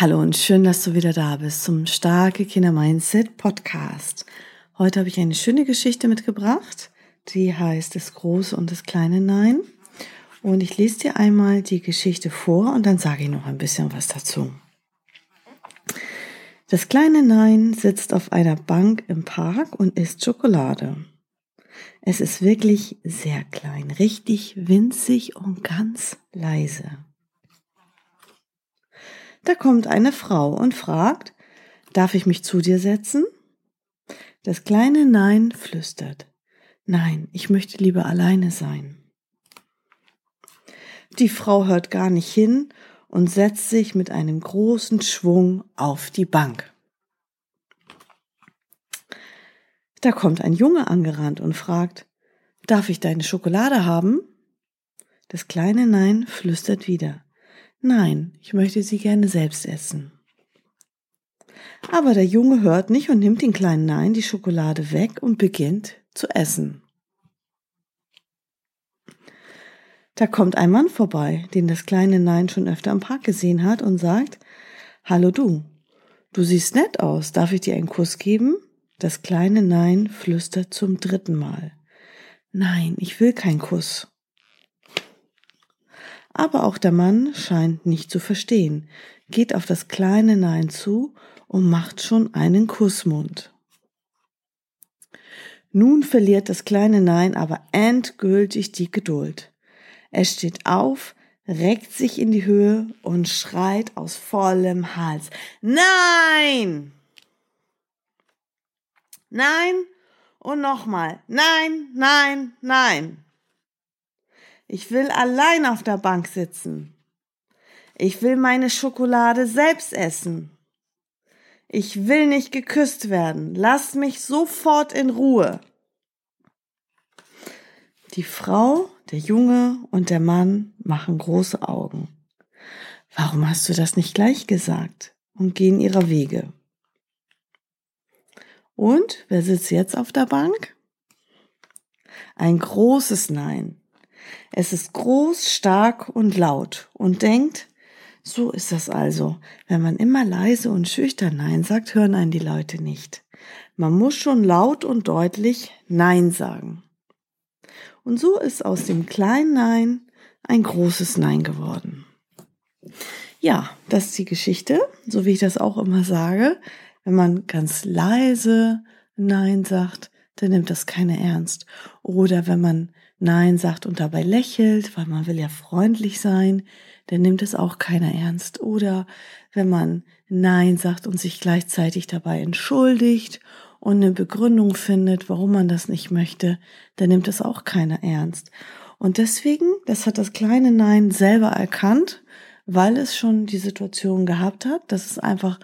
Hallo und schön, dass du wieder da bist zum Starke Kinder Mindset Podcast. Heute habe ich eine schöne Geschichte mitgebracht, die heißt Das große und das kleine Nein. Und ich lese dir einmal die Geschichte vor und dann sage ich noch ein bisschen was dazu. Das kleine Nein sitzt auf einer Bank im Park und isst Schokolade. Es ist wirklich sehr klein, richtig winzig und ganz leise. Da kommt eine Frau und fragt, darf ich mich zu dir setzen? Das kleine Nein flüstert, nein, ich möchte lieber alleine sein. Die Frau hört gar nicht hin und setzt sich mit einem großen Schwung auf die Bank. Da kommt ein Junge angerannt und fragt, darf ich deine Schokolade haben? Das kleine Nein flüstert wieder, nein, ich möchte sie gerne selbst essen. Aber der Junge hört nicht und nimmt den kleinen Nein die Schokolade weg und beginnt zu essen. Da kommt ein Mann vorbei, den das kleine Nein schon öfter im Park gesehen hat und sagt, Hallo du, du siehst nett aus, darf ich dir einen Kuss geben? Das kleine Nein flüstert zum dritten Mal. Nein, ich will keinen Kuss. Aber auch der Mann scheint nicht zu verstehen, geht auf das kleine Nein zu und macht schon einen Kussmund. Nun verliert das kleine Nein aber endgültig die Geduld. Er steht auf, reckt sich in die Höhe und schreit aus vollem Hals. Nein! Nein und nochmal. Nein, nein, nein. Ich will allein auf der Bank sitzen. Ich will meine Schokolade selbst essen. Ich will nicht geküsst werden. Lass mich sofort in Ruhe. Die Frau, der Junge und der Mann machen große Augen. Warum hast du das nicht gleich gesagt? Und gehen ihrer Wege. Und wer sitzt jetzt auf der Bank? Ein großes Nein. Es ist groß, stark und laut und denkt, so ist das also. Wenn man immer leise und schüchtern Nein sagt, hören einen die Leute nicht. Man muss schon laut und deutlich Nein sagen. Und so ist aus dem kleinen Nein ein großes Nein geworden. Ja, das ist die Geschichte, so wie ich das auch immer sage. Wenn man ganz leise Nein sagt, dann nimmt das keiner ernst. Oder wenn man Nein sagt und dabei lächelt, weil man will ja freundlich sein, dann nimmt es auch keiner ernst. Oder wenn man Nein sagt und sich gleichzeitig dabei entschuldigt und eine Begründung findet, warum man das nicht möchte, dann nimmt es auch keiner ernst. Und deswegen, das hat das kleine Nein selber erkannt, weil es schon die Situation gehabt hat, dass es einfach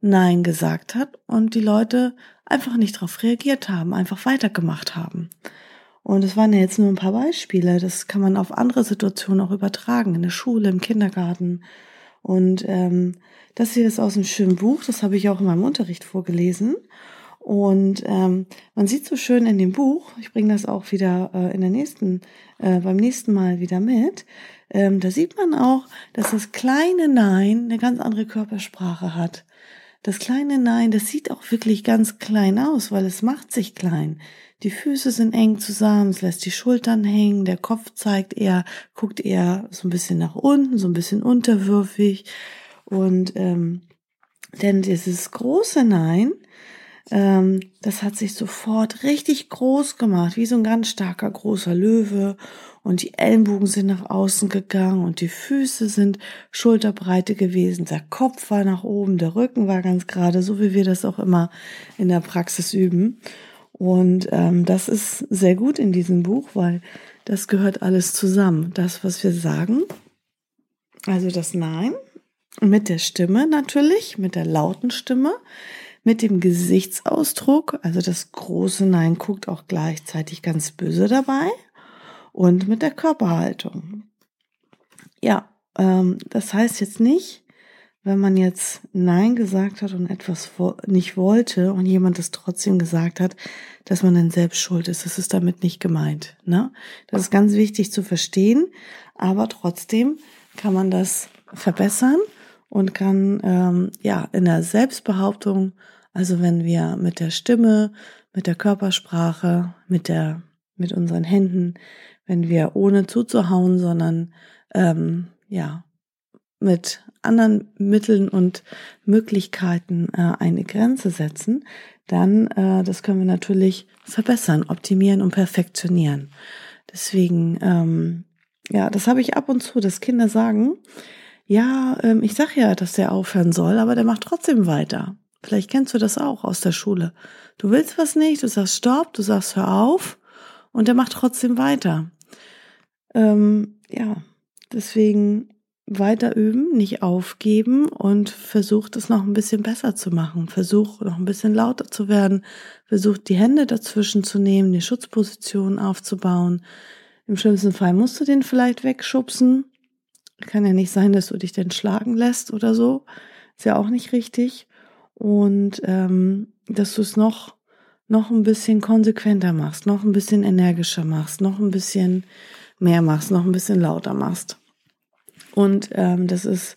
Nein gesagt hat und die Leute einfach nicht darauf reagiert haben, einfach weitergemacht haben. Und es waren ja jetzt nur ein paar Beispiele. Das kann man auf andere Situationen auch übertragen, in der Schule, im Kindergarten. Und ähm, das hier ist aus einem schönen Buch, das habe ich auch in meinem Unterricht vorgelesen. Und ähm, man sieht so schön in dem Buch, ich bringe das auch wieder äh, in der nächsten, äh, beim nächsten Mal wieder mit, ähm, da sieht man auch, dass das kleine Nein eine ganz andere Körpersprache hat. Das kleine Nein, das sieht auch wirklich ganz klein aus, weil es macht sich klein. Die Füße sind eng zusammen, es lässt die Schultern hängen, der Kopf zeigt eher, guckt eher so ein bisschen nach unten, so ein bisschen unterwürfig. Und ähm, denn dieses große Nein, ähm, das hat sich sofort richtig groß gemacht, wie so ein ganz starker großer Löwe. Und die Ellenbogen sind nach außen gegangen und die Füße sind Schulterbreite gewesen. Der Kopf war nach oben, der Rücken war ganz gerade, so wie wir das auch immer in der Praxis üben. Und ähm, das ist sehr gut in diesem Buch, weil das gehört alles zusammen. Das, was wir sagen, also das Nein, mit der Stimme natürlich, mit der lauten Stimme, mit dem Gesichtsausdruck, also das große Nein guckt auch gleichzeitig ganz böse dabei und mit der Körperhaltung. Ja, ähm, das heißt jetzt nicht, wenn man jetzt Nein gesagt hat und etwas nicht wollte und jemand es trotzdem gesagt hat, dass man dann selbst schuld ist. Das ist damit nicht gemeint. Ne? Das ist ganz wichtig zu verstehen, aber trotzdem kann man das verbessern und kann ähm, ja in der Selbstbehauptung, also wenn wir mit der Stimme, mit der Körpersprache, mit der mit unseren Händen, wenn wir ohne zuzuhauen, sondern ähm, ja mit anderen Mitteln und Möglichkeiten äh, eine Grenze setzen, dann äh, das können wir natürlich verbessern, optimieren und perfektionieren. Deswegen, ähm, ja, das habe ich ab und zu, dass Kinder sagen, ja, ähm, ich sag ja, dass der aufhören soll, aber der macht trotzdem weiter. Vielleicht kennst du das auch aus der Schule. Du willst was nicht, du sagst Stopp, du sagst Hör auf und der macht trotzdem weiter. Ähm, ja, deswegen weiter üben, nicht aufgeben und versucht es noch ein bisschen besser zu machen. Versucht noch ein bisschen lauter zu werden. Versucht die Hände dazwischen zu nehmen, die Schutzposition aufzubauen. Im schlimmsten Fall musst du den vielleicht wegschubsen. Kann ja nicht sein, dass du dich denn schlagen lässt oder so. Ist ja auch nicht richtig. Und ähm, dass du es noch noch ein bisschen konsequenter machst, noch ein bisschen energischer machst, noch ein bisschen mehr machst, noch ein bisschen lauter machst. Und ähm, das ist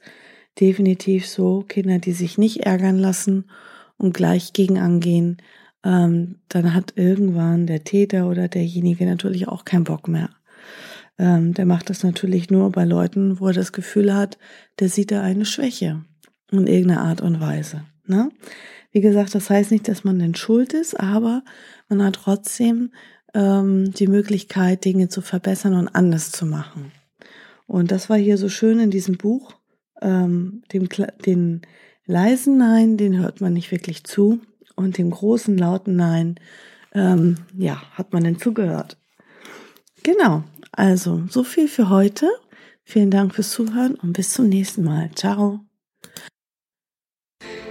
definitiv so, Kinder, die sich nicht ärgern lassen und gleich gegen angehen, ähm, dann hat irgendwann der Täter oder derjenige natürlich auch keinen Bock mehr. Ähm, der macht das natürlich nur bei Leuten, wo er das Gefühl hat, der sieht da eine Schwäche in irgendeiner Art und Weise. Ne? Wie gesagt, das heißt nicht, dass man denn schuld ist, aber man hat trotzdem ähm, die Möglichkeit, Dinge zu verbessern und anders zu machen. Und das war hier so schön in diesem Buch. Ähm, dem, den leisen Nein, den hört man nicht wirklich zu. Und dem großen, lauten Nein, ähm, ja, hat man denn zugehört. Genau. Also, so viel für heute. Vielen Dank fürs Zuhören und bis zum nächsten Mal. Ciao.